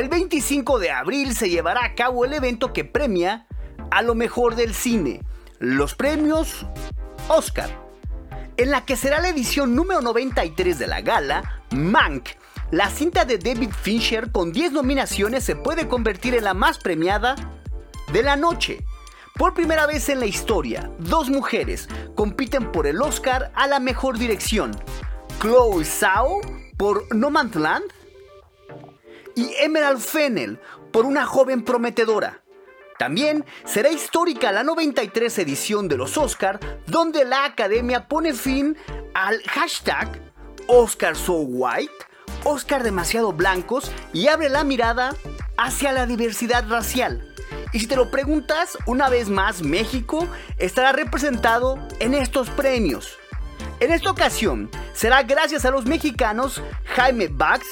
El 25 de abril se llevará a cabo el evento que premia a lo mejor del cine, los premios Oscar, en la que será la edición número 93 de la gala, Mank, la cinta de David Fincher con 10 nominaciones se puede convertir en la más premiada de la noche. Por primera vez en la historia, dos mujeres compiten por el Oscar a la mejor dirección. Chloe Zhao por No Man's Land y Emerald Fennel por Una joven prometedora. También será histórica la 93 edición de los Oscar, donde la academia pone fin al hashtag Oscar So White, Oscar demasiado blancos y abre la mirada hacia la diversidad racial. Y si te lo preguntas, una vez más México estará representado en estos premios. En esta ocasión será gracias a los mexicanos Jaime Bax,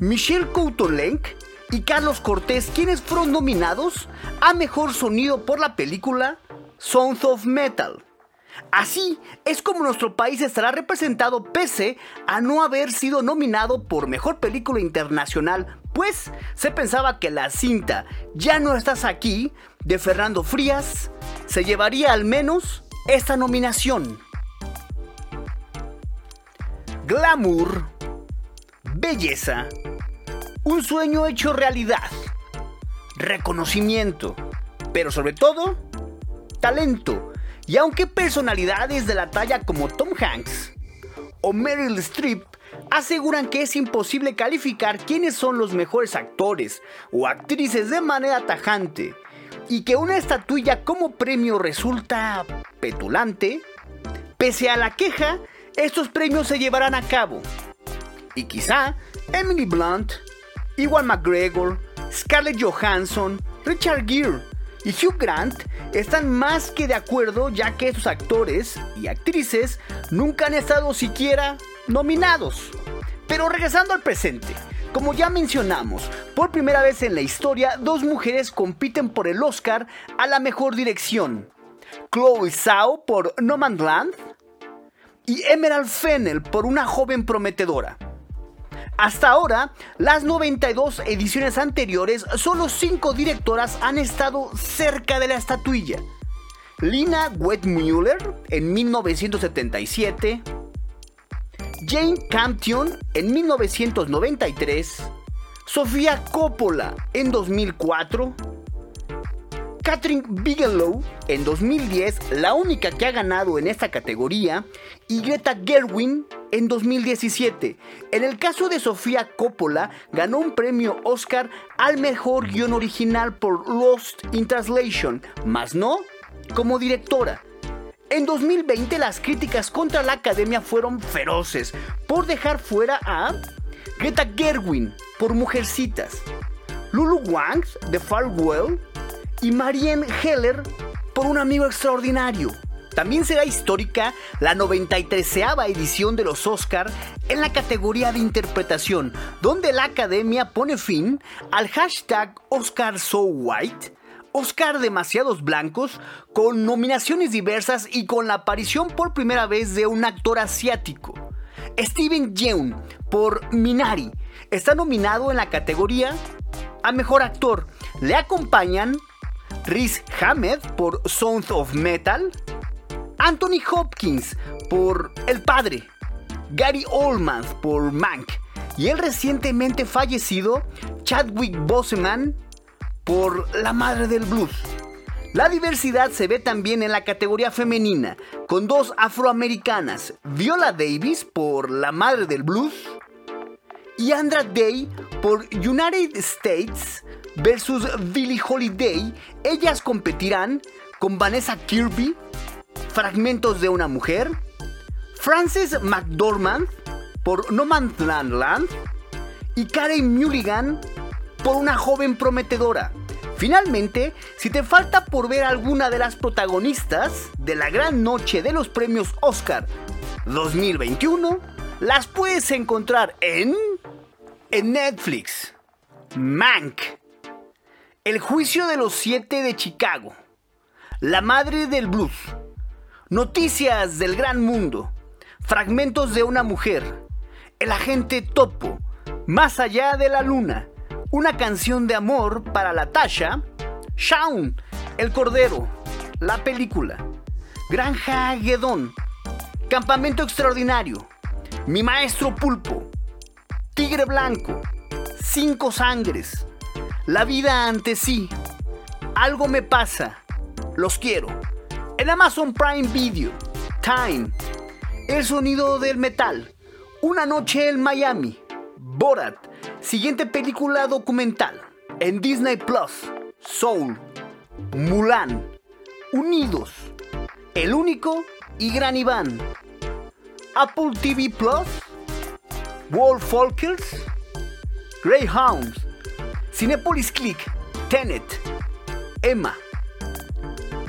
Michelle Coutolenc y Carlos Cortés quienes fueron nominados a Mejor Sonido por la película Sounds of Metal. Así es como nuestro país estará representado pese a no haber sido nominado por Mejor Película Internacional, pues se pensaba que la cinta Ya no estás aquí de Fernando Frías se llevaría al menos esta nominación. Glamour, belleza, un sueño hecho realidad, reconocimiento, pero sobre todo, talento. Y aunque personalidades de la talla como Tom Hanks o Meryl Streep aseguran que es imposible calificar quiénes son los mejores actores o actrices de manera tajante y que una estatuilla como premio resulta petulante, pese a la queja, estos premios se llevarán a cabo. Y quizá Emily Blunt Iwan McGregor, Scarlett Johansson, Richard Gere y Hugh Grant están más que de acuerdo ya que estos actores y actrices nunca han estado siquiera nominados. Pero regresando al presente, como ya mencionamos, por primera vez en la historia dos mujeres compiten por el Oscar a la mejor dirección. Chloe Zhao por No Land y Emerald Fennel por Una joven prometedora. Hasta ahora, las 92 ediciones anteriores, solo 5 directoras han estado cerca de la estatuilla. Lina Wetmuller en 1977, Jane Campion en 1993, Sofía Coppola en 2004, Catherine Bigelow en 2010, la única que ha ganado en esta categoría, y Greta Gerwin en 2017. En el caso de Sofía Coppola, ganó un premio Oscar al mejor guion original por Lost in Translation, más no como directora. En 2020 las críticas contra la academia fueron feroces por dejar fuera a Greta Gerwin por Mujercitas, Lulu Wang de Farwell y Marianne Heller por un amigo extraordinario. También será histórica la 93 edición de los Oscar en la categoría de interpretación, donde la academia pone fin al hashtag Oscar So White, Oscar demasiados blancos, con nominaciones diversas y con la aparición por primera vez de un actor asiático. Steven Yeun por Minari está nominado en la categoría a Mejor Actor. Le acompañan Riz Hamed por Sound of Metal, Anthony Hopkins por El Padre, Gary Oldman por Mank y el recientemente fallecido Chadwick Boseman por La Madre del Blues. La diversidad se ve también en la categoría femenina, con dos afroamericanas, Viola Davis por La Madre del Blues y Andra Day por United States versus Billie Holiday, ellas competirán con Vanessa Kirby, Fragmentos de una mujer, Frances McDormand por No Man's Land y Karen Mulligan por Una joven prometedora. Finalmente, si te falta por ver alguna de las protagonistas de la gran noche de los premios Oscar 2021, las puedes encontrar en, en Netflix. Mank. El juicio de los siete de Chicago. La madre del blues. Noticias del gran mundo. Fragmentos de una mujer. El agente Topo. Más allá de la luna. Una canción de amor para la Tasha, Shaun, El Cordero, la película, Granja Guedón, Campamento Extraordinario, Mi Maestro Pulpo, Tigre Blanco, Cinco Sangres, La Vida ante sí, Algo me pasa, Los quiero, en Amazon Prime Video, Time, El sonido del metal, Una noche en Miami, Borat, siguiente película documental, en Disney Plus, Soul, Mulan, Unidos, El Único y Gran Iván, Apple TV Plus, World Folkers, Greyhounds, Cinepolis Click, Tenet, Emma.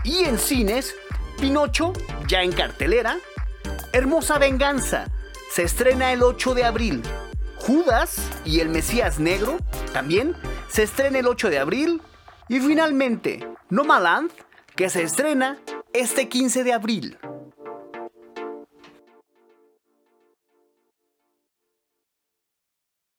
Y en cines, Pinocho, ya en cartelera, Hermosa Venganza, se estrena el 8 de abril. Judas y el Mesías Negro, también, se estrena el 8 de abril. Y finalmente, Nomaland, que se estrena este 15 de abril.